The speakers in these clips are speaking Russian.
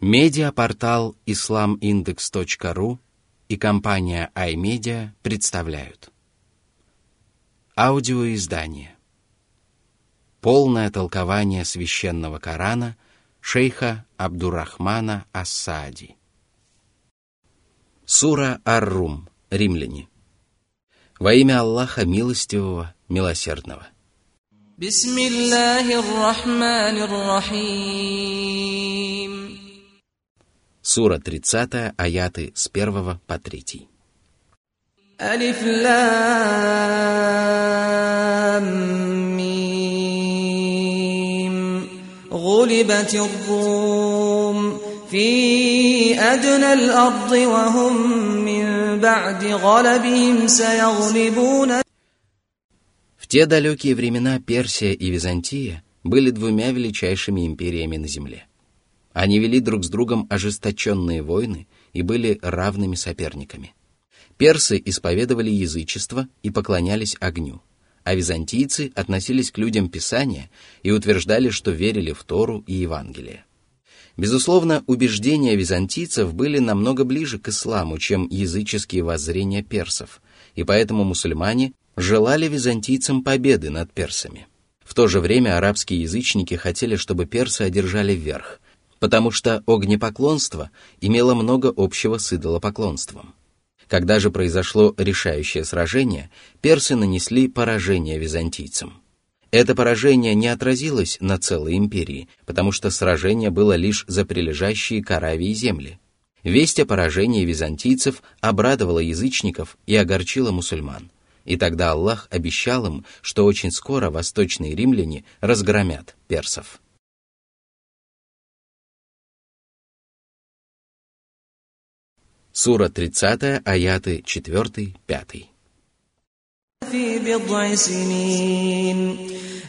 Медиапортал islamindex.ru и компания iMedia представляют. Аудиоиздание. Полное толкование священного Корана шейха Абдурахмана Ассади. Сура Ар-Рум, римляне. Во имя Аллаха Милостивого, Милосердного. Бисмиллахир-Рахманир-Рахим Сура 30, аяты с 1 по 3. ألف لام ميم غلبت الروم في أدنى الأرض وهم من بعد غلبهم سيغلبون В те далекие времена Персия и Византия были двумя величайшими империями на земле. они вели друг с другом ожесточенные войны и были равными соперниками. Персы исповедовали язычество и поклонялись огню, а византийцы относились к людям Писания и утверждали, что верили в Тору и Евангелие. Безусловно, убеждения византийцев были намного ближе к исламу, чем языческие воззрения персов, и поэтому мусульмане желали византийцам победы над персами. В то же время арабские язычники хотели, чтобы персы одержали верх, потому что огнепоклонство имело много общего с идолопоклонством. Когда же произошло решающее сражение, персы нанесли поражение византийцам. Это поражение не отразилось на целой империи, потому что сражение было лишь за прилежащие к Аравии земли. Весть о поражении византийцев обрадовала язычников и огорчила мусульман. И тогда Аллах обещал им, что очень скоро восточные римляне разгромят персов. Сура 30, аяты 4-5. في بضع سنين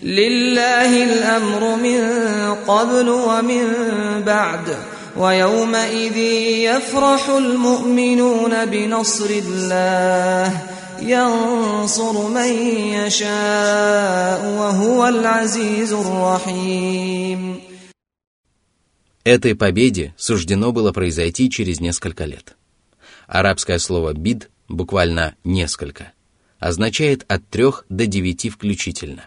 لله الأمر من قبل ومن بعد ويومئذ يفرح المؤمنون بنصر الله ينصر من يشاء وهو العزيز الرحيم Этой победе суждено было произойти через несколько лет. Арабское слово «бид» буквально «несколько» означает от трех до девяти включительно.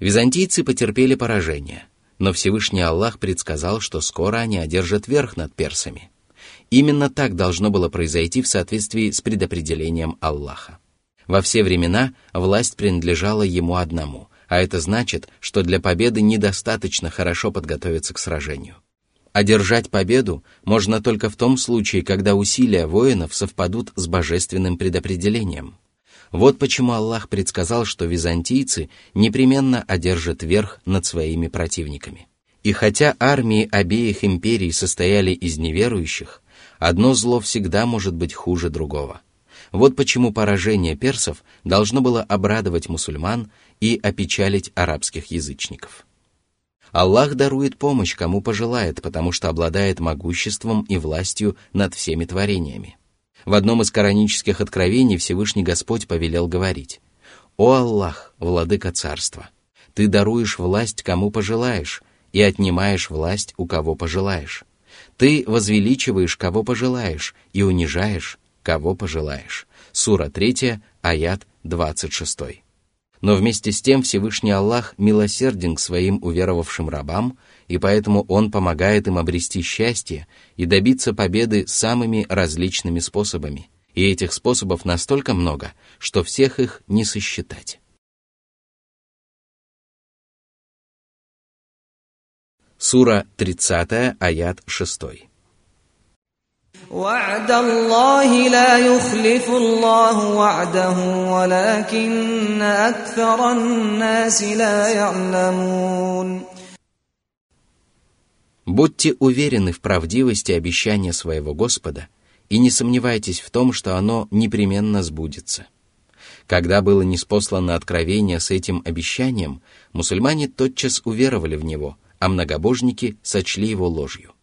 Византийцы потерпели поражение, но Всевышний Аллах предсказал, что скоро они одержат верх над персами. Именно так должно было произойти в соответствии с предопределением Аллаха. Во все времена власть принадлежала ему одному, а это значит, что для победы недостаточно хорошо подготовиться к сражению. Одержать победу можно только в том случае, когда усилия воинов совпадут с божественным предопределением. Вот почему Аллах предсказал, что византийцы непременно одержат верх над своими противниками. И хотя армии обеих империй состояли из неверующих, одно зло всегда может быть хуже другого. Вот почему поражение персов должно было обрадовать мусульман и опечалить арабских язычников. Аллах дарует помощь, кому пожелает, потому что обладает могуществом и властью над всеми творениями. В одном из коранических откровений Всевышний Господь повелел говорить «О Аллах, владыка царства, ты даруешь власть, кому пожелаешь, и отнимаешь власть, у кого пожелаешь. Ты возвеличиваешь, кого пожелаешь, и унижаешь, кого пожелаешь». Сура 3, аят 26. Но вместе с тем Всевышний Аллах милосерден к своим уверовавшим рабам, и поэтому Он помогает им обрести счастье и добиться победы самыми различными способами. И этих способов настолько много, что всех их не сосчитать. Сура 30, аят 6. وعد الله لا يخلف الله وعده ولكن أكثر الناس لا يعلمون Будьте уверены в правдивости обещания своего Господа и не сомневайтесь в том, что оно непременно сбудется. Когда было неспослано откровение с этим обещанием, мусульмане тотчас уверовали в него, а многобожники сочли его ложью.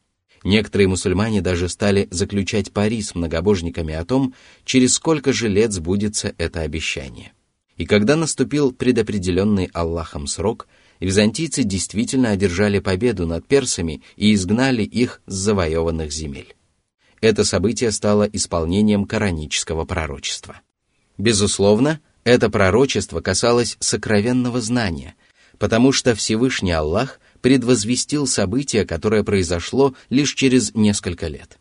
Некоторые мусульмане даже стали заключать пари с многобожниками о том, через сколько же лет сбудется это обещание. И когда наступил предопределенный Аллахом срок, византийцы действительно одержали победу над персами и изгнали их с завоеванных земель. Это событие стало исполнением коранического пророчества. Безусловно, это пророчество касалось сокровенного знания, потому что Всевышний Аллах предвозвестил событие, которое произошло лишь через несколько лет.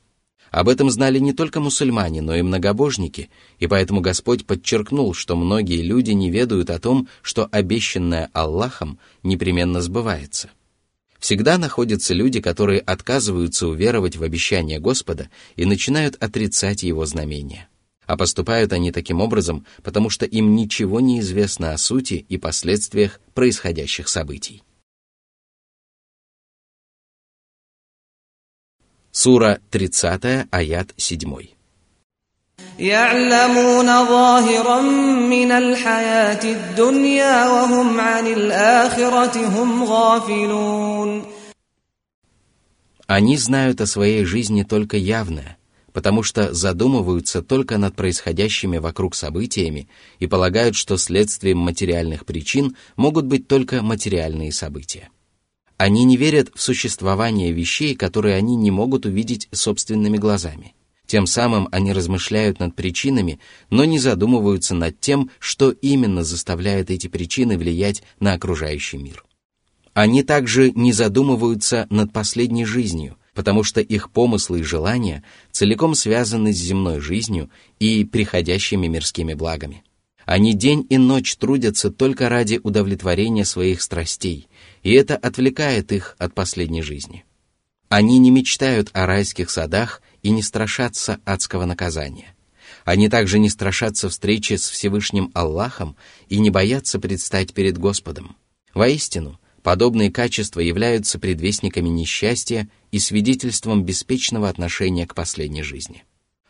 Об этом знали не только мусульмане, но и многобожники, и поэтому Господь подчеркнул, что многие люди не ведают о том, что обещанное Аллахом непременно сбывается. Всегда находятся люди, которые отказываются уверовать в обещание Господа и начинают отрицать его знамения. А поступают они таким образом, потому что им ничего не известно о сути и последствиях происходящих событий. Сура 30, аят 7. يعلمون ظاهرا من الحياة الدنيا وهم عن الآخرة هم غافلون Они знают о своей жизни только явное, потому что задумываются только над происходящими вокруг событиями и полагают, что следствием материальных причин могут быть только материальные события. Они не верят в существование вещей, которые они не могут увидеть собственными глазами. Тем самым они размышляют над причинами, но не задумываются над тем, что именно заставляет эти причины влиять на окружающий мир. Они также не задумываются над последней жизнью, потому что их помыслы и желания целиком связаны с земной жизнью и приходящими мирскими благами. Они день и ночь трудятся только ради удовлетворения своих страстей, и это отвлекает их от последней жизни. Они не мечтают о райских садах и не страшатся адского наказания. Они также не страшатся встречи с Всевышним Аллахом и не боятся предстать перед Господом. Воистину, подобные качества являются предвестниками несчастья и свидетельством беспечного отношения к последней жизни.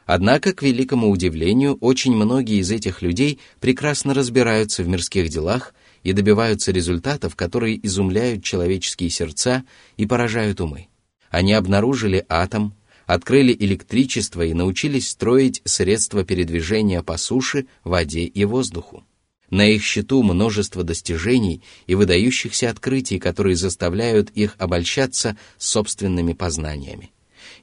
Однако, к великому удивлению, очень многие из этих людей прекрасно разбираются в мирских делах и добиваются результатов, которые изумляют человеческие сердца и поражают умы. Они обнаружили атом, открыли электричество и научились строить средства передвижения по суше, воде и воздуху. На их счету множество достижений и выдающихся открытий, которые заставляют их обольщаться собственными познаниями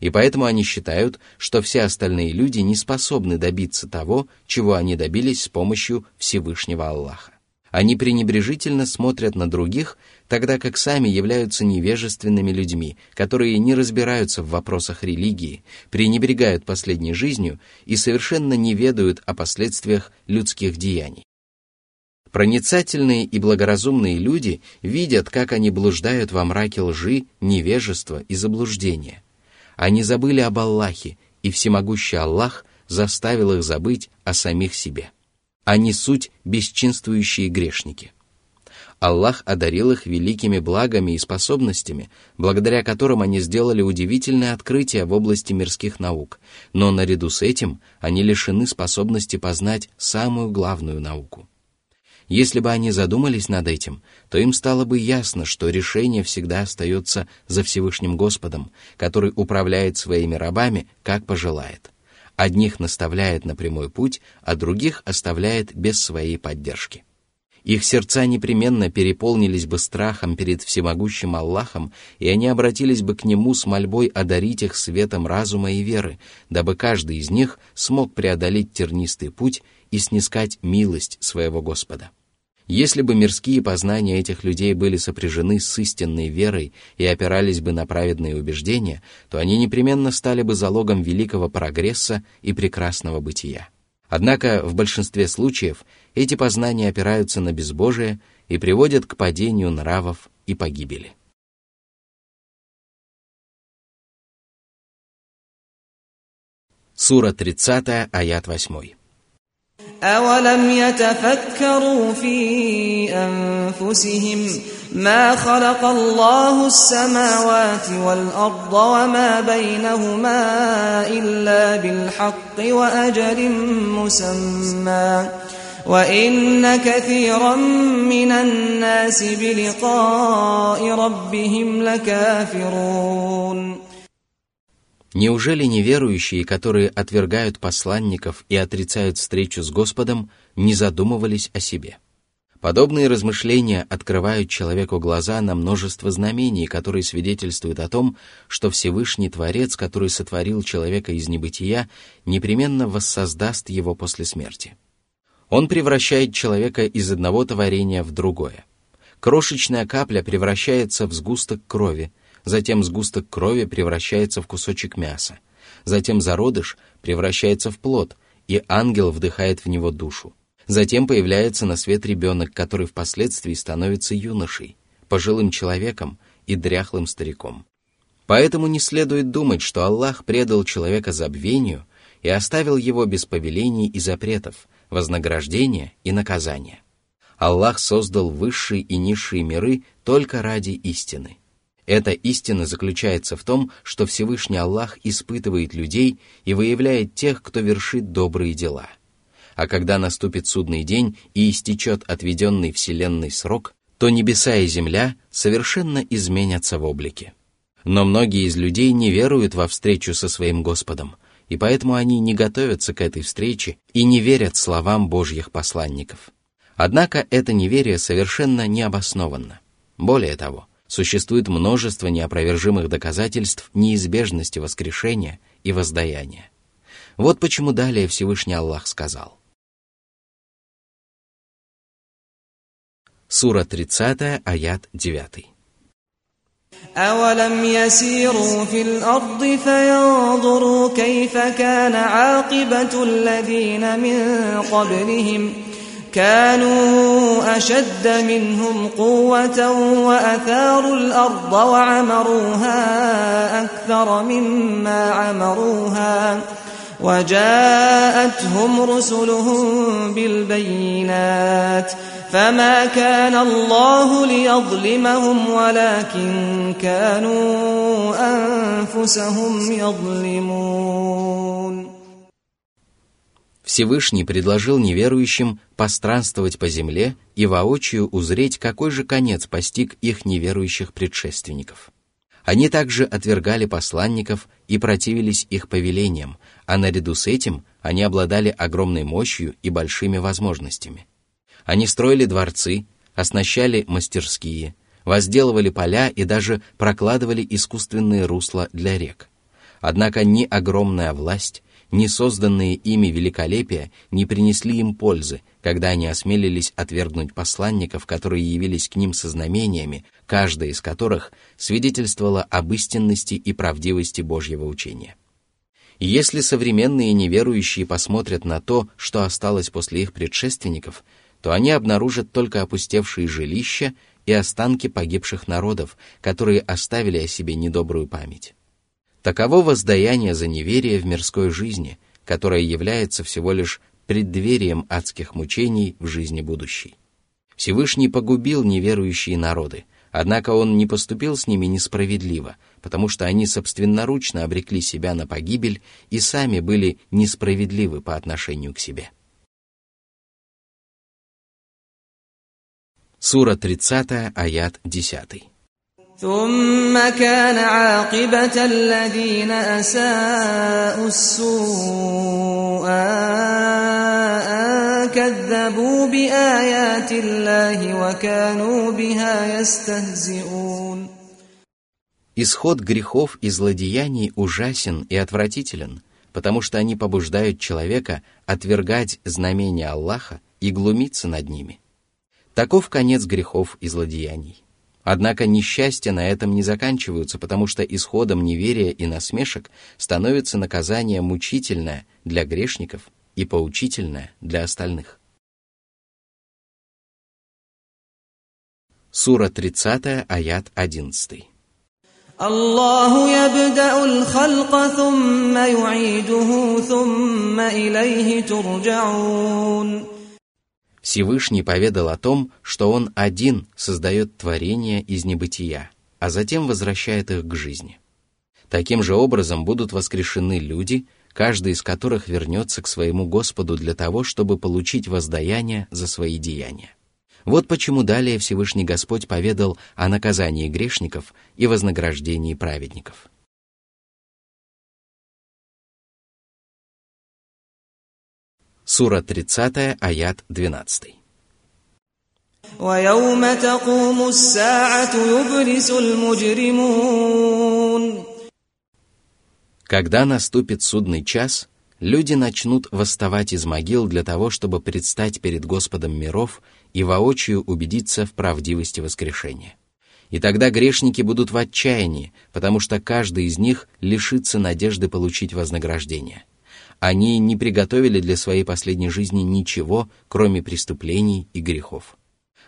и поэтому они считают, что все остальные люди не способны добиться того, чего они добились с помощью Всевышнего Аллаха. Они пренебрежительно смотрят на других, тогда как сами являются невежественными людьми, которые не разбираются в вопросах религии, пренебрегают последней жизнью и совершенно не ведают о последствиях людских деяний. Проницательные и благоразумные люди видят, как они блуждают во мраке лжи, невежества и заблуждения – они забыли об Аллахе, и всемогущий Аллах заставил их забыть о самих себе. Они суть бесчинствующие грешники. Аллах одарил их великими благами и способностями, благодаря которым они сделали удивительные открытия в области мирских наук, но наряду с этим они лишены способности познать самую главную науку. Если бы они задумались над этим, то им стало бы ясно, что решение всегда остается за Всевышним Господом, который управляет своими рабами, как пожелает. Одних наставляет на прямой путь, а других оставляет без своей поддержки. Их сердца непременно переполнились бы страхом перед всемогущим Аллахом, и они обратились бы к Нему с мольбой одарить их светом разума и веры, дабы каждый из них смог преодолеть тернистый путь и снискать милость своего Господа. Если бы мирские познания этих людей были сопряжены с истинной верой и опирались бы на праведные убеждения, то они непременно стали бы залогом великого прогресса и прекрасного бытия. Однако в большинстве случаев эти познания опираются на безбожие и приводят к падению нравов и погибели. Сура 30, аят 8. أولم يتفكروا في أنفسهم ما خلق الله السماوات والأرض وما بينهما إلا بالحق وأجل مسمى وإن كثيرا من الناس بلقاء ربهم لكافرون Неужели неверующие, которые отвергают посланников и отрицают встречу с Господом, не задумывались о себе? Подобные размышления открывают человеку глаза на множество знамений, которые свидетельствуют о том, что Всевышний Творец, который сотворил человека из небытия, непременно воссоздаст его после смерти. Он превращает человека из одного творения в другое. Крошечная капля превращается в сгусток крови, затем сгусток крови превращается в кусочек мяса, затем зародыш превращается в плод, и ангел вдыхает в него душу. Затем появляется на свет ребенок, который впоследствии становится юношей, пожилым человеком и дряхлым стариком. Поэтому не следует думать, что Аллах предал человека забвению и оставил его без повелений и запретов, вознаграждения и наказания. Аллах создал высшие и низшие миры только ради истины. Эта истина заключается в том, что Всевышний Аллах испытывает людей и выявляет тех, кто вершит добрые дела – а когда наступит судный день и истечет отведенный Вселенной срок, то небеса и земля совершенно изменятся в облике. Но многие из людей не веруют во встречу со своим Господом, и поэтому они не готовятся к этой встрече и не верят словам Божьих посланников. Однако это неверие совершенно необоснованно. Более того, существует множество неопровержимых доказательств неизбежности воскрешения и воздаяния. Вот почему далее Всевышний Аллах сказал. Сура 30, аят 9. أولم يسيروا في الأرض فينظروا كيف كان عاقبة الذين من قبلهم كانوا أشد منهم قوة وأثاروا الأرض وعمروها أكثر مما عمروها وجاءتهم رسلهم بالبينات ۖ فما كان الله ليظلمهم ولكن كانوا أنفسهم يظلمون Всевышний предложил неверующим постранствовать по земле и воочию узреть, какой же конец постиг их неверующих предшественников. Они также отвергали посланников и противились их повелениям, а наряду с этим они обладали огромной мощью и большими возможностями. Они строили дворцы, оснащали мастерские, возделывали поля и даже прокладывали искусственные русла для рек. Однако ни огромная власть, ни созданные ими великолепия не принесли им пользы, когда они осмелились отвергнуть посланников, которые явились к ним со знамениями, каждая из которых свидетельствовала об истинности и правдивости Божьего учения. Если современные неверующие посмотрят на то, что осталось после их предшественников, то они обнаружат только опустевшие жилища и останки погибших народов, которые оставили о себе недобрую память. Таково воздаяние за неверие в мирской жизни, которое является всего лишь преддверием адских мучений в жизни будущей. Всевышний погубил неверующие народы, однако он не поступил с ними несправедливо, потому что они собственноручно обрекли себя на погибель и сами были несправедливы по отношению к себе. Сура 30, аят 10. ثم كان عاقبة الذين أساءوا السوء أن كذبوا بآيات الله وكانوا بها يستهزئون Исход грехов и злодеяний ужасен и отвратителен, потому что они побуждают человека отвергать знамения Аллаха и глумиться над ними. Таков конец грехов и злодеяний. Однако несчастья на этом не заканчиваются, потому что исходом неверия и насмешек становится наказание мучительное для грешников и поучительное для остальных. Сура 30, аят 11. الله يبدأ الخلق ثم يعيده ثم إليه ترجعون Всевышний поведал о том, что Он один создает творения из небытия, а затем возвращает их к жизни. Таким же образом будут воскрешены люди, каждый из которых вернется к своему Господу для того, чтобы получить воздаяние за свои деяния. Вот почему далее Всевышний Господь поведал о наказании грешников и вознаграждении праведников. Сура 30, аят 12. Когда наступит судный час, люди начнут восставать из могил для того, чтобы предстать перед Господом миров и воочию убедиться в правдивости воскрешения. И тогда грешники будут в отчаянии, потому что каждый из них лишится надежды получить вознаграждение – они не приготовили для своей последней жизни ничего, кроме преступлений и грехов.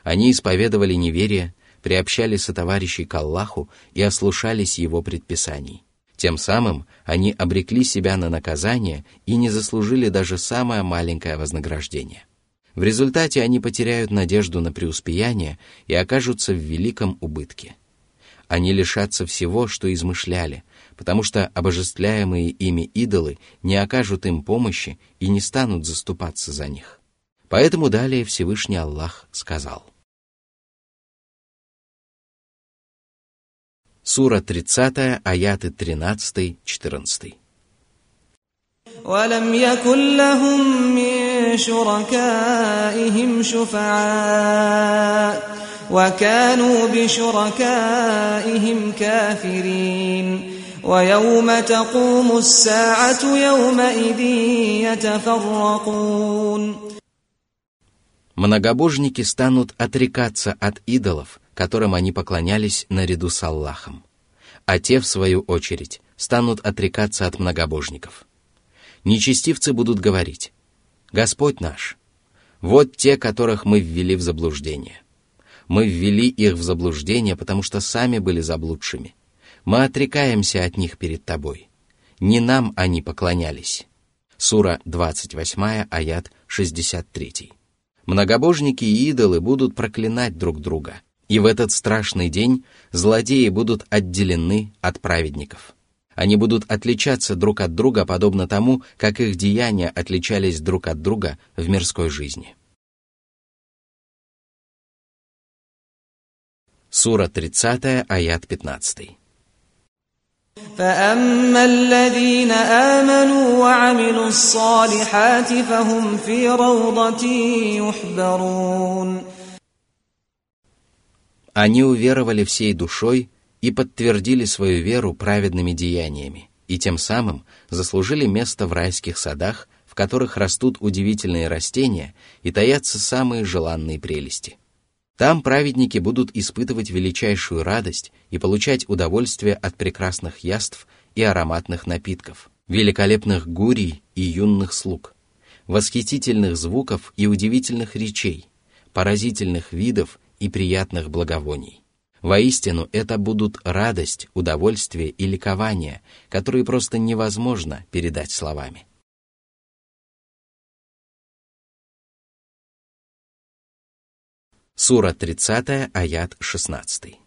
Они исповедовали неверие, приобщали сотоварищей к Аллаху и ослушались его предписаний. Тем самым они обрекли себя на наказание и не заслужили даже самое маленькое вознаграждение. В результате они потеряют надежду на преуспеяние и окажутся в великом убытке. Они лишатся всего, что измышляли, потому что обожествляемые ими идолы не окажут им помощи и не станут заступаться за них. Поэтому далее Всевышний Аллах сказал. Сура 30, аяты 13-14. ولم يكن لهم من شركائهم شفعاء وكانوا بشركائهم كافرين ويوم تقوم الساعة يومئذ يتفرقون Многобожники станут отрекаться от идолов, которым они поклонялись наряду с Аллахом, а те, в свою очередь, станут отрекаться от многобожников. Нечестивцы будут говорить, «Господь наш, вот те, которых мы ввели в заблуждение. Мы ввели их в заблуждение, потому что сами были заблудшими. мы отрекаемся от них перед Тобой. Не нам они поклонялись». Сура 28, аят 63. Многобожники и идолы будут проклинать друг друга – и в этот страшный день злодеи будут отделены от праведников. Они будут отличаться друг от друга, подобно тому, как их деяния отличались друг от друга в мирской жизни. Сура 30, аят 15. فأما الذين آمنوا وعملوا الصالحات فهم في روضة يحبرون Они уверовали всей душой и подтвердили свою веру праведными деяниями, и тем самым заслужили место в райских садах, в которых растут удивительные растения и таятся самые желанные прелести. там праведники будут испытывать величайшую радость и получать удовольствие от прекрасных яств и ароматных напитков, великолепных гурий и юных слуг, восхитительных звуков и удивительных речей, поразительных видов и приятных благовоний. Воистину, это будут радость, удовольствие и ликование, которые просто невозможно передать словами. Сура 30, аят 16.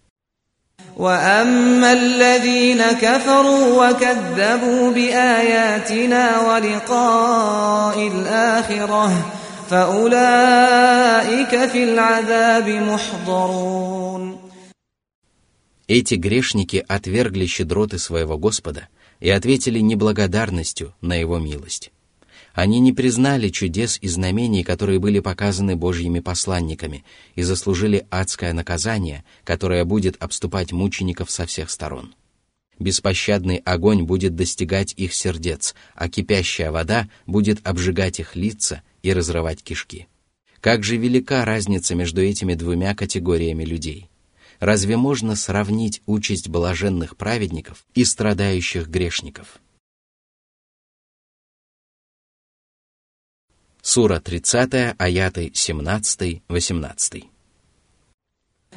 وأما الذين كفروا وكذبوا بآياتنا ولقاء الآخرة فأولئك في العذاب محضرون Эти грешники отвергли щедроты своего Господа и ответили неблагодарностью на Его милость. Они не признали чудес и знамений, которые были показаны Божьими посланниками, и заслужили адское наказание, которое будет обступать мучеников со всех сторон. Беспощадный огонь будет достигать их сердец, а кипящая вода будет обжигать их лица и разрывать кишки. Как же велика разница между этими двумя категориями людей? Разве можно сравнить участь блаженных праведников и страдающих грешников? Сура 30, аяты 17-18.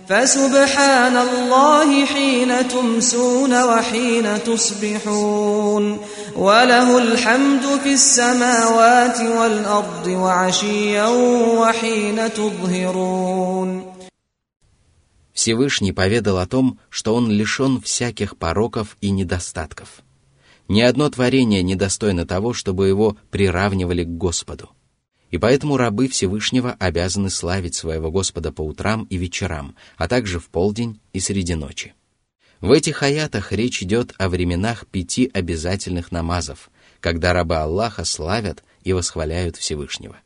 فسبحان الله حين تمسون وحين تصبحون وله الحمد في السماوات والأرض وعشيا وحين تظهرون Всевышний поведал о том, что он лишен всяких пороков и недостатков. Ни одно творение не достойно того, чтобы его приравнивали к Господу. и поэтому рабы Всевышнего обязаны славить своего Господа по утрам и вечерам, а также в полдень и среди ночи. В этих аятах речь идет о временах пяти обязательных намазов, когда рабы Аллаха славят и восхваляют Всевышнего.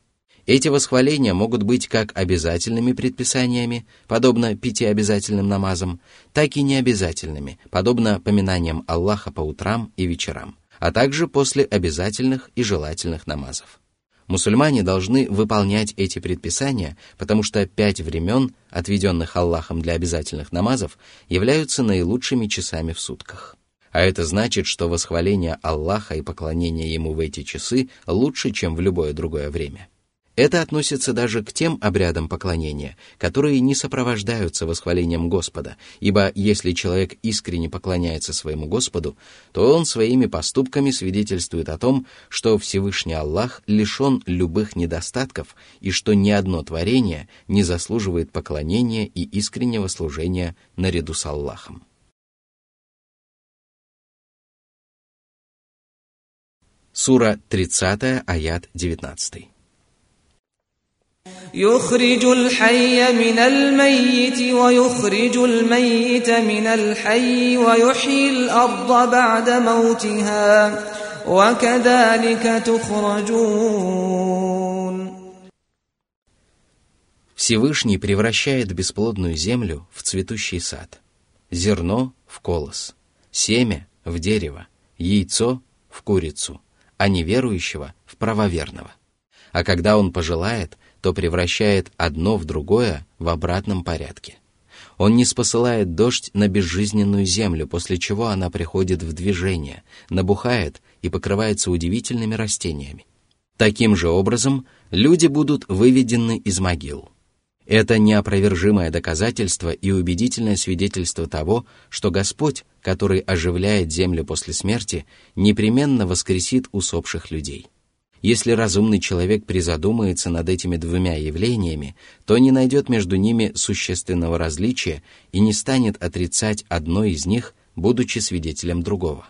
Эти восхваления могут быть как обязательными предписаниями, подобно пяти обязательным намазам, так и необязательными, подобно поминаниям Аллаха по утрам и вечерам, а также после обязательных и желательных намазов. Мусульмане должны выполнять эти предписания, потому что пять времен, отведенных Аллахом для обязательных намазов, являются наилучшими часами в сутках. А это значит, что восхваление Аллаха и поклонение Ему в эти часы лучше, чем в любое другое время. Это относится даже к тем обрядам поклонения, которые не сопровождаются восхвалением Господа, ибо если человек искренне поклоняется своему Господу, то он своими поступками свидетельствует о том, что Всевышний Аллах лишен любых недостатков и что ни одно творение не заслуживает поклонения и искреннего служения наряду с Аллахом. Сура 30, аят 19. يخرج الحي من الميت ويخرج الميت من الحي ويحيي الأرض بعد موتها وكذلك تخرجون Всевышний превращает бесплодную землю в цветущий сад, зерно в колос, семя в дерево, яйцо в курицу, а неверующего в правоверного. А когда он пожелает, то превращает одно в другое в обратном порядке. Он не спосылает дождь на безжизненную землю, после чего она приходит в движение, набухает и покрывается удивительными растениями. Таким же образом люди будут выведены из могил. Это неопровержимое доказательство и убедительное свидетельство того, что Господь, который оживляет землю после смерти, непременно воскресит усопших людей. Если разумный человек призадумается над этими двумя явлениями, то не найдет между ними существенного различия и не станет отрицать одно из них, будучи свидетелем другого.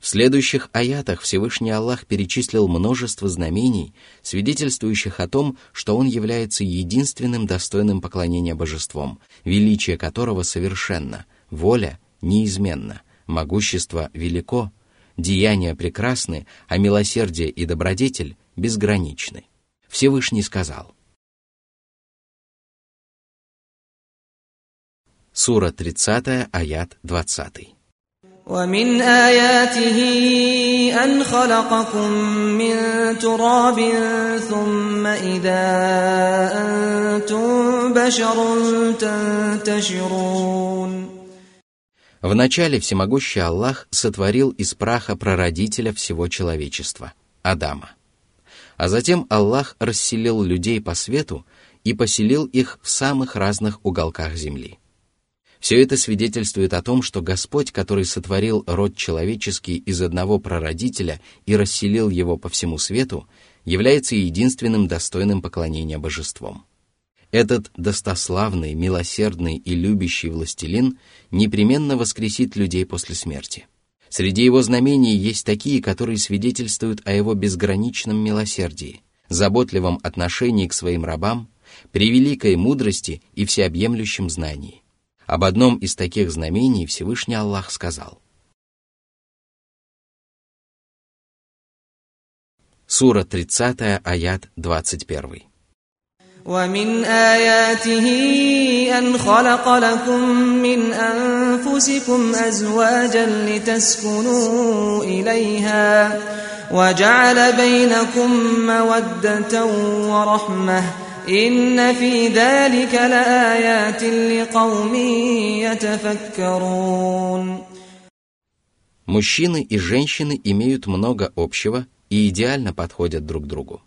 В следующих аятах Всевышний Аллах перечислил множество знамений, свидетельствующих о том, что Он является единственным достойным поклонения божеством, величие которого совершенно, воля неизменна, могущество велико, деяния прекрасны, а милосердие и добродетель безграничны. Всевышний сказал. Сура 30, аят 20. ومن آياته أن خلقكم من تراب ثم إذا أنتم بشر تنتشرون Вначале всемогущий Аллах сотворил из праха прародителя всего человечества, Адама. А затем Аллах расселил людей по свету и поселил их в самых разных уголках земли. Все это свидетельствует о том, что Господь, который сотворил род человеческий из одного прародителя и расселил его по всему свету, является единственным достойным поклонения божеством. Этот достославный, милосердный и любящий властелин непременно воскресит людей после смерти. Среди его знамений есть такие, которые свидетельствуют о его безграничном милосердии, заботливом отношении к своим рабам, превеликой мудрости и всеобъемлющем знании. Об одном из таких знамений Всевышний Аллах сказал. Сура 30, аят 21. ومن آياته أن خلق لكم من أنفسكم أزواجا لتسكنوا إليها وجعل بينكم مودة ورحمة إن في ذلك لآيات لقوم يتفكرون Мужчины и женщины имеют много общего и идеально подходят друг другу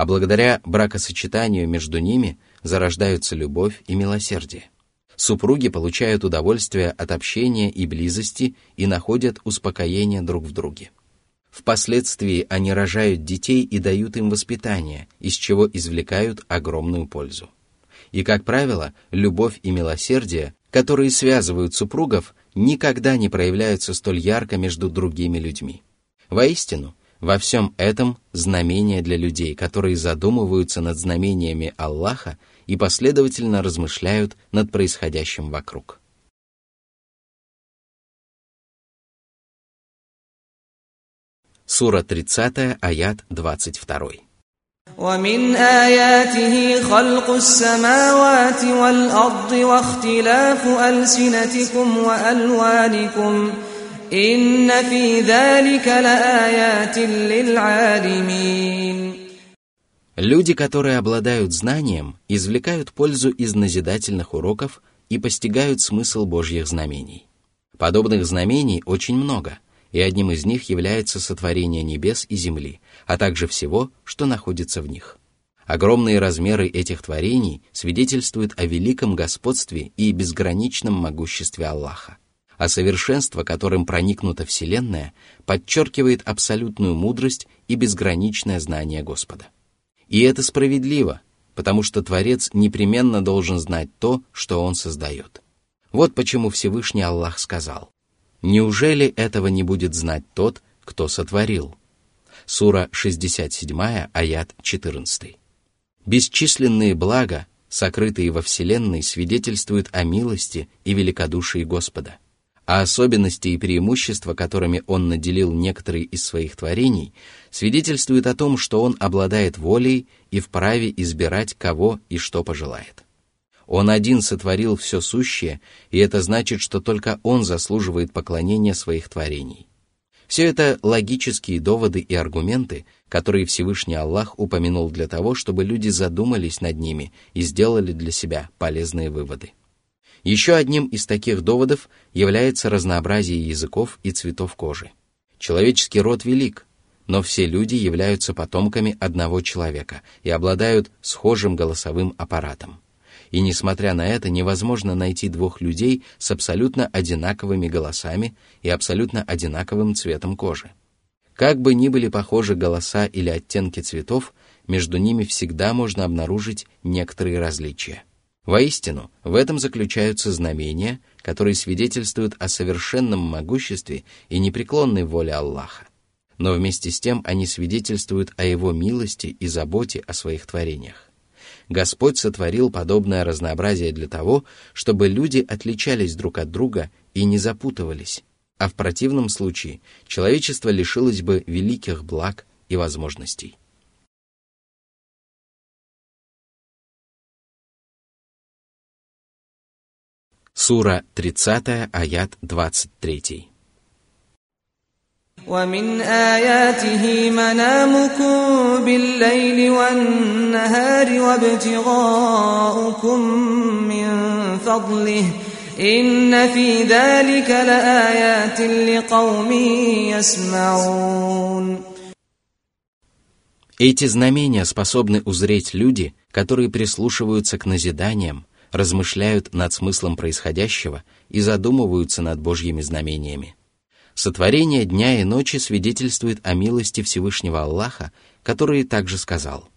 А благодаря бракосочетанию между ними зарождаются любовь и милосердие. Супруги получают удовольствие от общения и близости и находят успокоение друг в друге. Впоследствии они рожают детей и дают им воспитание, из чего извлекают огромную пользу. И, как правило, любовь и милосердие, которые связывают супругов, никогда не проявляются столь ярко между другими людьми. Воистину, во всем этом знамение для людей, которые задумываются над знамениями Аллаха и последовательно размышляют над происходящим вокруг. Сура 30, аят 22. ومن آياته خلق السماوات والأرض واختلاف ألسنتكم وألوانكم «Инна фи залика лаятин Люди, которые обладают знанием, извлекают пользу из назидательных уроков и постигают смысл Божьих знамений. Подобных знамений очень много, и одним из них является сотворение небес и земли, а также всего, что находится в них. Огромные размеры этих творений свидетельствуют о великом господстве и безграничном могуществе Аллаха. А совершенство, которым проникнута Вселенная, подчеркивает абсолютную мудрость и безграничное знание Господа. И это справедливо, потому что Творец непременно должен знать то, что Он создает. Вот почему Всевышний Аллах сказал, «Неужели этого не будет знать тот, кто сотворил?» Сура 67, аят 14. Бесчисленные блага, сокрытые во Вселенной, свидетельствуют о милости и великодушии Господа – а особенности и преимущества, которыми он наделил некоторые из своих творений, свидетельствуют о том, что он обладает волей и вправе избирать, кого и что пожелает. Он один сотворил все сущее, и это значит, что только он заслуживает поклонения своих творений. Все это логические доводы и аргументы, которые Всевышний Аллах упомянул для того, чтобы люди задумались над ними и сделали для себя полезные выводы. Еще одним из таких доводов является разнообразие языков и цветов кожи. Человеческий род велик, но все люди являются потомками одного человека и обладают схожим голосовым аппаратом. И несмотря на это, невозможно найти двух людей с абсолютно одинаковыми голосами и абсолютно одинаковым цветом кожи. Как бы ни были похожи голоса или оттенки цветов, между ними всегда можно обнаружить некоторые различия. Воистину, в этом заключаются знамения, которые свидетельствуют о совершенном могуществе и непреклонной воле Аллаха. Но вместе с тем они свидетельствуют о Его милости и заботе о своих творениях. Господь сотворил подобное разнообразие для того, чтобы люди отличались друг от друга и не запутывались, а в противном случае человечество лишилось бы великих благ и возможностей. Сура 30, аят 23. ومن آياته منامكم بالليل والنهار وابتغاؤكم من فضله إن في ذلك لآيات لقوم يسمعون Эти знамения способны узреть люди, которые прислушиваются к назиданиям, размышляют над смыслом происходящего и задумываются над Божьими знамениями. Сотворение дня и ночи свидетельствует о милости Всевышнего Аллаха, который также сказал,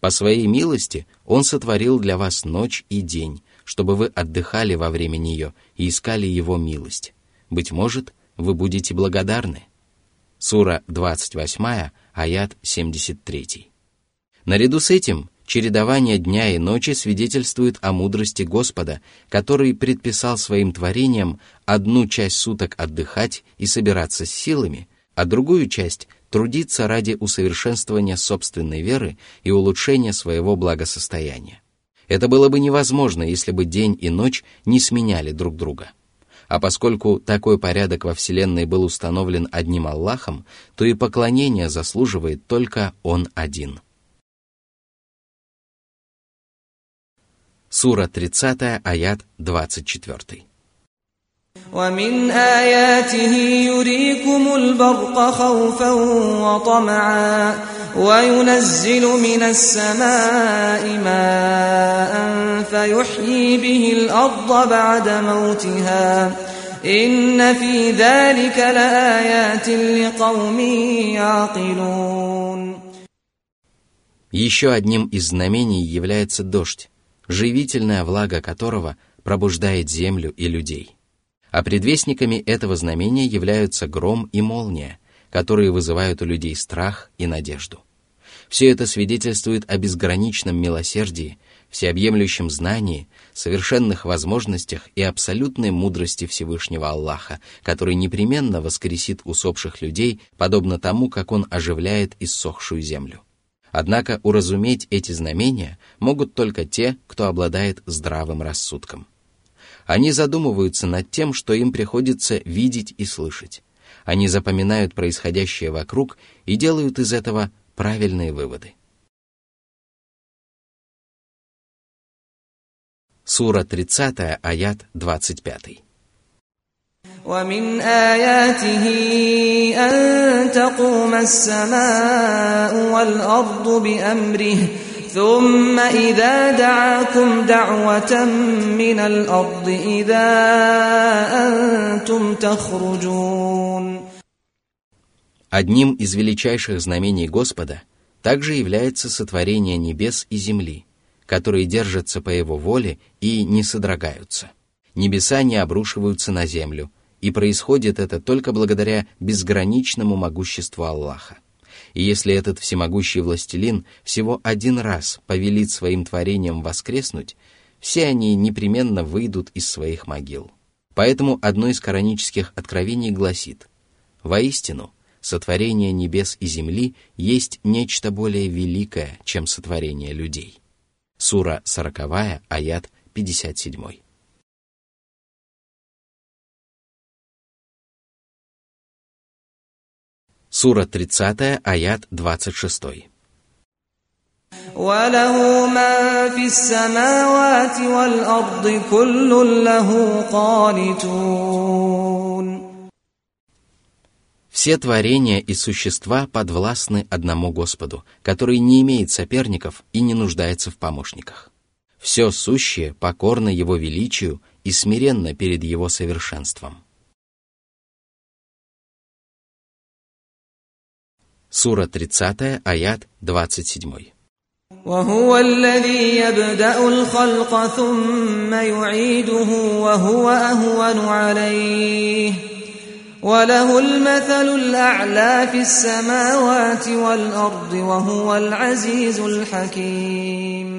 «По своей милости Он сотворил для вас ночь и день, чтобы вы отдыхали во время нее и искали Его милость. Быть может, вы будете благодарны». Сура 28, аят 73. Наряду с этим чередование дня и ночи свидетельствует о мудрости Господа, который предписал своим творениям одну часть суток отдыхать и собираться с силами, а другую часть трудиться ради усовершенствования собственной веры и улучшения своего благосостояния. Это было бы невозможно, если бы день и ночь не сменяли друг друга. А поскольку такой порядок во Вселенной был установлен одним Аллахом, то и поклонение заслуживает только Он один – Сура 30, аят 24. ومن آياته يريكم البرق خوفا وطمعا وينزل من السماء ماء فيحيي به الأرض بعد موتها إن في ذلك لآيات لقوم يعقلون Еще одним из знамений является дождь, живительная влага которого пробуждает землю и людей. А предвестниками этого знамения являются гром и молния, которые вызывают у людей страх и надежду. Все это свидетельствует о безграничном милосердии, всеобъемлющем знании, совершенных возможностях и абсолютной мудрости Всевышнего Аллаха, который непременно воскресит усопших людей, подобно тому, как Он оживляет иссохшую землю. Однако уразуметь эти знамения могут только те, кто обладает здравым рассудком. Они задумываются над тем, что им приходится видеть и слышать. Они запоминают происходящее вокруг и делают из этого правильные выводы. Сура 30, аят 25. ومن آياته أن تقوم السماء والأرض بأمره ثم إذا دعاكم دعوة من الأرض إذا أنتم تخرجون Одним из величайших знамений Господа также является сотворение небес и земли, которые держатся по Его воле и не содрогаются. Небеса не обрушиваются на землю, и происходит это только благодаря безграничному могуществу Аллаха. И если этот всемогущий властелин всего один раз повелит своим творениям воскреснуть, все они непременно выйдут из своих могил. Поэтому одно из коранических откровений гласит «Воистину, сотворение небес и земли есть нечто более великое, чем сотворение людей». Сура 40, аят 57. Сура 30, аят 26. وله ما في السماوات والأرض كل له قانتون Все творения и существа подвластны одному Господу, который не имеет соперников и не нуждается в помощниках. Все сущее покорно Его величию и смиренно перед Его совершенством. Сура 30, аят 27. وهو الذي يبدأ الخلق ثم يعيده وهو أهون عليه وله المثل الأعلى في السماوات والأرض وهو العزيز الحكيم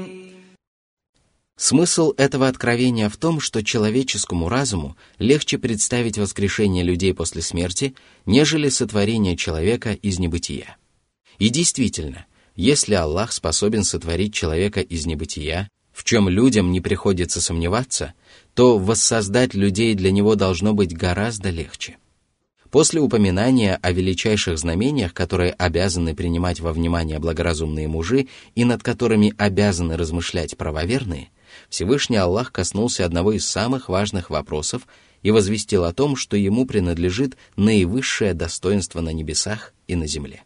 Смысл этого откровения в том, что человеческому разуму легче представить воскрешение людей после смерти, нежели сотворение человека из небытия. И действительно, если Аллах способен сотворить человека из небытия, в чем людям не приходится сомневаться, то воссоздать людей для него должно быть гораздо легче. После упоминания о величайших знамениях, которые обязаны принимать во внимание благоразумные мужи и над которыми обязаны размышлять правоверные – Всевышний Аллах коснулся одного из самых важных вопросов и возвестил о том, что ему принадлежит наивысшее достоинство на небесах и на земле.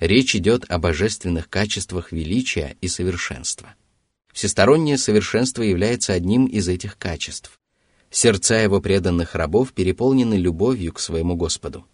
Речь идет о божественных качествах величия и совершенства. Всестороннее совершенство является одним из этих качеств. Сердца его преданных рабов переполнены любовью к своему Господу.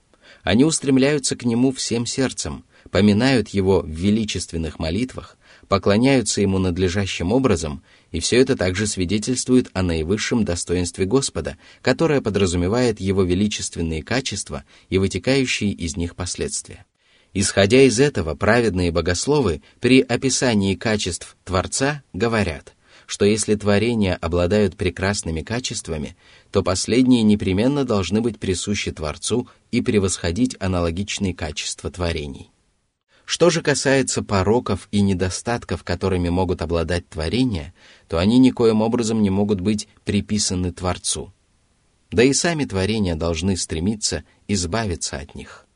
Они устремляются к Нему всем сердцем, поминают Его в величественных молитвах, поклоняются Ему надлежащим образом и все это также свидетельствует о наивысшем достоинстве Господа, которое подразумевает Его величественные качества и вытекающие из них последствия. Исходя из этого, праведные богословы при описании качеств Творца говорят, что если творения обладают прекрасными качествами, то последние непременно должны быть присущи Творцу и превосходить аналогичные качества творений. Что же касается пороков и недостатков, которыми могут обладать творения, то они никоим образом не могут быть приписаны Творцу. Да и сами творения должны стремиться избавиться от них.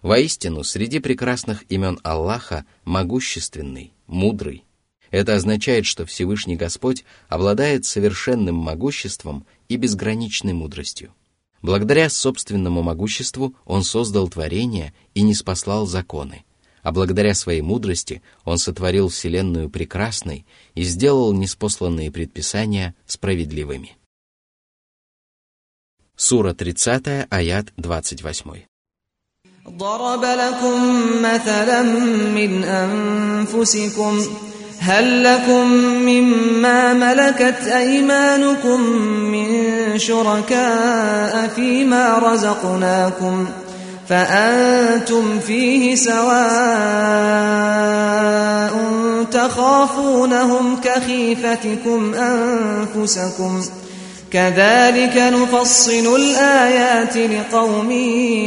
Воистину, среди прекрасных имен Аллаха могущественный, мудрый. Это означает, что Всевышний Господь обладает совершенным могуществом и безграничной мудростью. Благодаря собственному могуществу Он создал творения и не спаслал законы, а благодаря своей мудрости он сотворил Вселенную прекрасной и сделал неспосланные предписания справедливыми. Сура 30, аят 28. ضرب لكم مثلا من أنفسكم هل لكم مما ملكت أيمانكم من شركاء فيما رزقناكم ؟ فأنتم فيه سواء تخافونهم كخيفتكم أنفسكم كذلك نفصل الآيات لقوم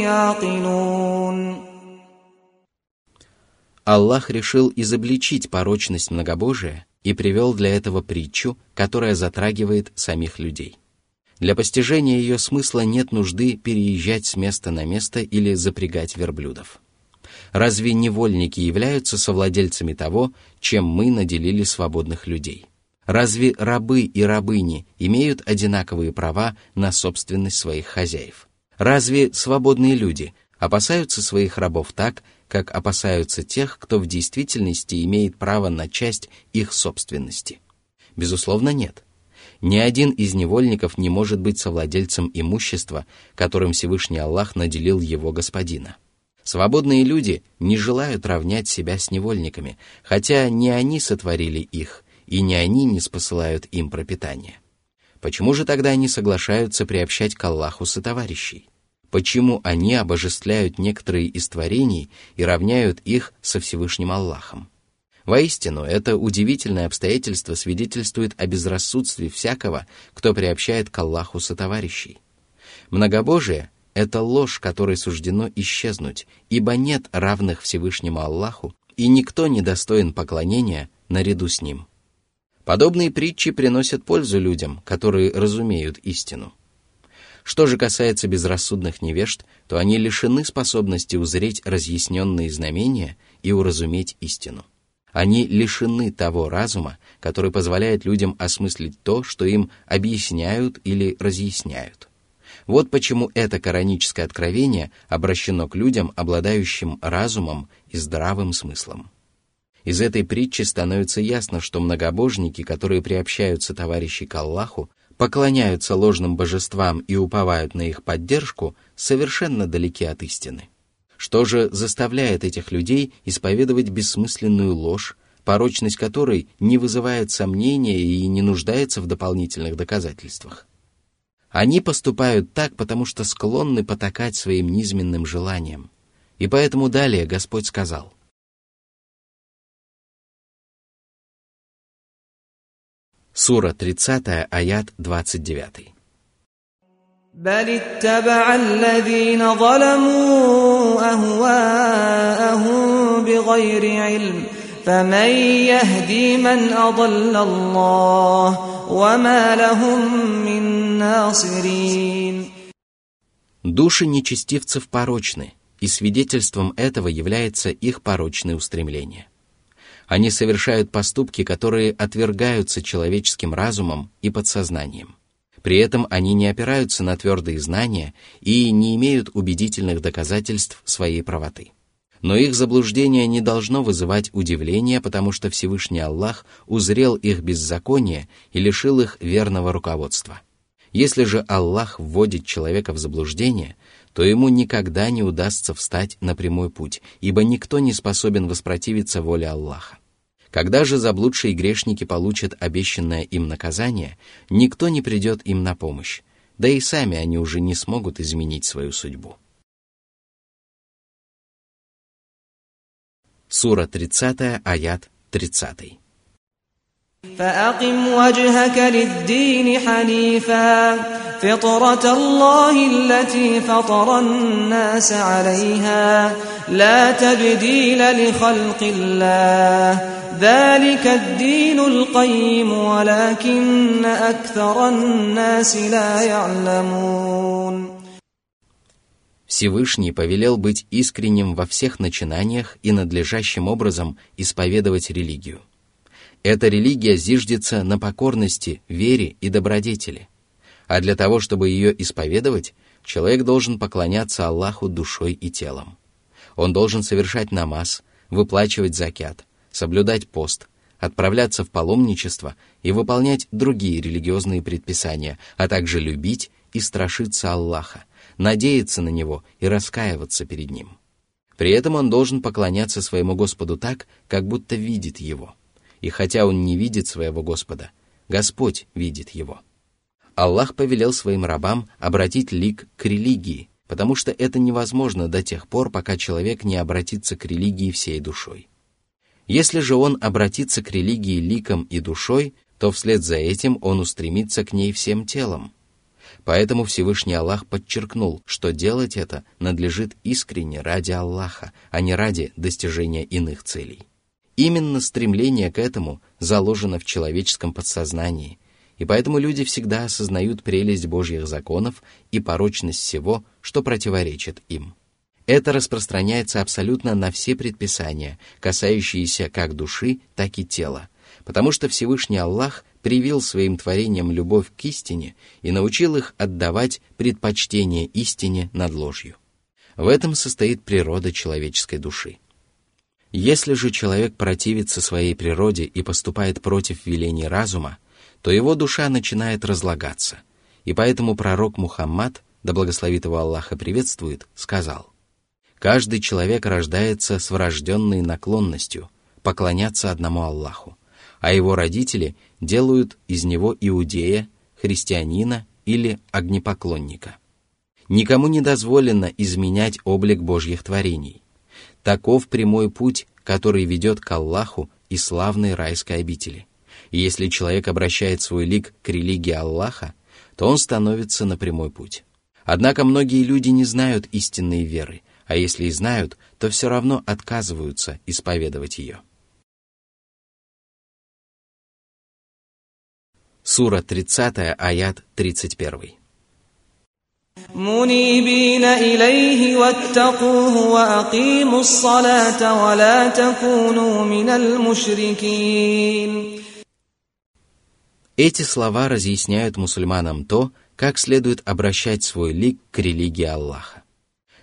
يعقلون Аллах решил изобличить порочность многобожия и привел для этого притчу, которая затрагивает самих людей. Для постижения ее смысла нет нужды переезжать с места на место или запрягать верблюдов. Разве невольники являются совладельцами того, чем мы наделили свободных людей? Разве рабы и рабыни имеют одинаковые права на собственность своих хозяев? Разве свободные люди опасаются своих рабов так, как опасаются тех, кто в действительности имеет право на часть их собственности? Безусловно, нет. Ни один из невольников не может быть совладельцем имущества, которым Всевышний Аллах наделил его господина. Свободные люди не желают равнять себя с невольниками, хотя не они сотворили их, и не они не спосылают им пропитание. Почему же тогда они соглашаются приобщать к Аллаху сотоварищей? Почему они обожествляют некоторые из творений и равняют их со Всевышним Аллахом? Воистину, это удивительное обстоятельство свидетельствует о безрассудстве всякого, кто приобщает к Аллаху сотоварищей. Многобожие — это ложь, которой суждено исчезнуть, ибо нет равных Всевышнему Аллаху, и никто не достоин поклонения наряду с ним. Подобные притчи приносят пользу людям, которые разумеют истину. Что же касается безрассудных невежд, то они лишены способности узреть разъясненные знамения и уразуметь истину. Они лишены того разума, который позволяет людям осмыслить то, что им объясняют или разъясняют. Вот почему это кораническое откровение обращено к людям, обладающим разумом и здравым смыслом. Из этой притчи становится ясно, что многобожники, которые приобщаются товарищи к Аллаху, поклоняются ложным божествам и уповают на их поддержку, совершенно далеки от истины. Что же заставляет этих людей исповедовать бессмысленную ложь, порочность которой не вызывает сомнения и не нуждается в дополнительных доказательствах? Они поступают так, потому что склонны потакать своим низменным желаниям. И поэтому далее Господь сказал – Сура 30, аят 29. بل اتبع الذين ظلموا أهواءهم بغير علم فمن يهدي من أضل الله وما لهم من ناصرين Души нечестивцев порочны, и свидетельством этого является их порочное устремление. Они совершают поступки, которые отвергаются человеческим разумом и подсознанием. При этом они не опираются на твердые знания и не имеют убедительных доказательств своей правоты. Но их заблуждение не должно вызывать удивления, потому что Всевышний Аллах узрел их беззаконие и лишил их верного руководства. Если же Аллах вводит человека в заблуждение, то ему никогда не удастся встать на прямой путь, ибо никто не способен воспротивиться воле Аллаха. Когда же заблудшие грешники получат обещанное им наказание, никто не придет им на помощь, да и сами они уже не смогут изменить свою судьбу. Сура 30, аят 30. فأقم وجهك للدين حنيفا فطرة الله التي فطر الناس عليها لا تبديل لخلق الله ذلك الدين القيم ولكن أكثر الناس لا يعلمون Всевышний повелел быть искренним во всех начинаниях и надлежащим образом исповедовать религию. Эта религия зиждется на покорности, вере и добродетели. А для того, чтобы ее исповедовать, человек должен поклоняться Аллаху душой и телом. Он должен совершать намаз, выплачивать закят, соблюдать пост, отправляться в паломничество и выполнять другие религиозные предписания, а также любить и страшиться Аллаха, надеяться на Него и раскаиваться перед Ним. При этом он должен поклоняться своему Господу так, как будто видит Его. И хотя он не видит своего Господа, Господь видит Его. Аллах повелел своим рабам обратить лик к религии, потому что это невозможно до тех пор, пока человек не обратится к религии всей душой. Если же он обратится к религии ликом и душой, то вслед за этим он устремится к ней всем телом. Поэтому Всевышний Аллах подчеркнул, что делать это надлежит искренне ради Аллаха, а не ради достижения иных целей. Именно стремление к этому заложено в человеческом подсознании, и поэтому люди всегда осознают прелесть Божьих законов и порочность всего, что противоречит им. Это распространяется абсолютно на все предписания, касающиеся как души, так и тела, потому что Всевышний Аллах привил своим творениям любовь к истине и научил их отдавать предпочтение истине над ложью. В этом состоит природа человеческой души. Если же человек противится своей природе и поступает против велений разума, то его душа начинает разлагаться. И поэтому пророк Мухаммад, да благословит его Аллаха приветствует, сказал, «Каждый человек рождается с врожденной наклонностью поклоняться одному Аллаху, а его родители делают из него иудея, христианина или огнепоклонника. Никому не дозволено изменять облик Божьих творений. Таков прямой путь, который ведет к Аллаху и славной райской обители. И если человек обращает свой лик к религии Аллаха, то он становится на прямой путь. Однако многие люди не знают истинной веры, а если и знают, то все равно отказываются исповедовать ее. Сура 30, аят 31. منيبين إليه واتقوه وأقيموا الصلاة ولا تكونوا من المشركين Эти слова разъясняют мусульманам то, как следует обращать свой лик к религии Аллаха.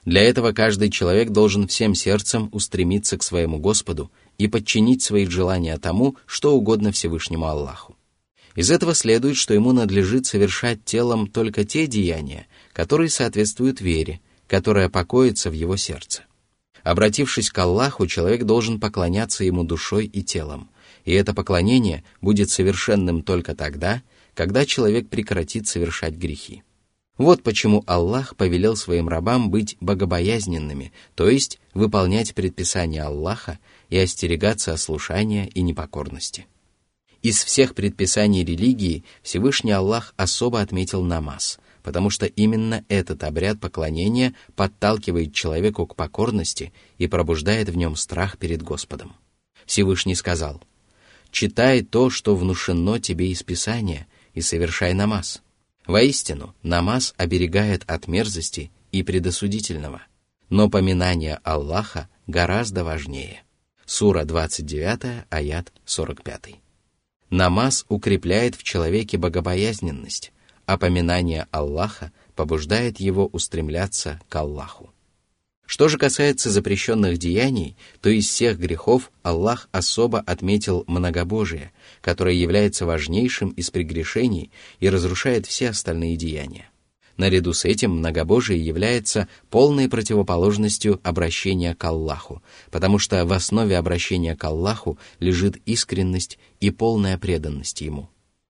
Для этого каждый человек должен всем сердцем устремиться к своему Господу и подчинить свои желания тому, что угодно Всевышнему Аллаху. Из этого следует, что ему надлежит совершать телом только те деяния, которые соответствуют вере, которая покоится в его сердце. Обратившись к Аллаху, человек должен поклоняться ему душой и телом, и это поклонение будет совершенным только тогда, когда человек прекратит совершать грехи. Вот почему Аллах повелел своим рабам быть богобоязненными, то есть выполнять предписания Аллаха и остерегаться ослушания и непокорности. Из всех предписаний религии Всевышний Аллах особо отметил намаз, потому что именно этот обряд поклонения подталкивает человеку к покорности и пробуждает в нем страх перед Господом. Всевышний сказал, «Читай то, что внушено тебе из Писания, и совершай намаз». Воистину, намаз оберегает от мерзости и предосудительного, но поминание Аллаха гораздо важнее. Сура 29, аят 45. Намаз укрепляет в человеке богобоязненность, а поминание Аллаха побуждает его устремляться к Аллаху. Что же касается запрещенных деяний, то из всех грехов Аллах особо отметил многобожие, которое является важнейшим из прегрешений и разрушает все остальные деяния. Наряду с этим многобожие является полной противоположностью обращения к Аллаху, потому что в основе обращения к Аллаху лежит искренность и полная преданность Ему.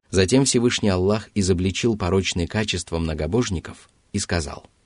Затем Всевышний Аллах изобличил порочные качества многобожников и сказал –